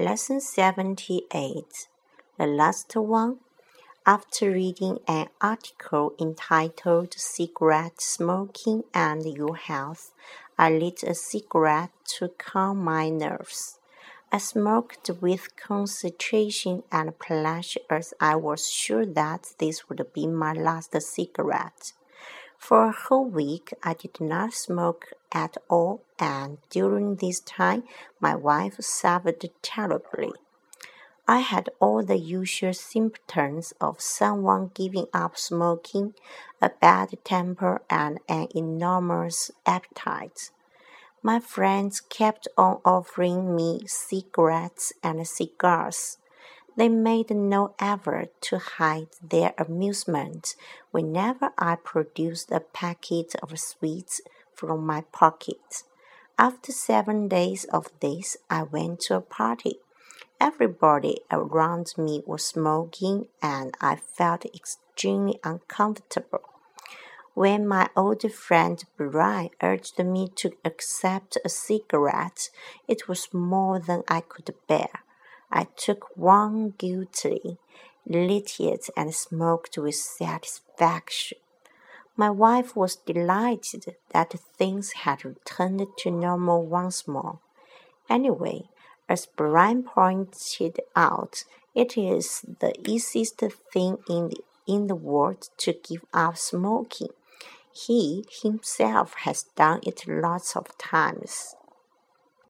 Lesson 78 The last one. After reading an article entitled Cigarette Smoking and Your Health, I lit a cigarette to calm my nerves. I smoked with concentration and pleasure as I was sure that this would be my last cigarette. For a whole week, I did not smoke at all, and during this time, my wife suffered terribly. I had all the usual symptoms of someone giving up smoking a bad temper and an enormous appetite. My friends kept on offering me cigarettes and cigars. They made no effort to hide their amusement whenever I produced a packet of sweets from my pocket. After seven days of this, I went to a party. Everybody around me was smoking, and I felt extremely uncomfortable. When my old friend Brian urged me to accept a cigarette, it was more than I could bear. I took one guiltily, lit it, and smoked with satisfaction. My wife was delighted that things had returned to normal once more. Anyway, as Brian pointed out, it is the easiest thing in the, in the world to give up smoking. He himself has done it lots of times.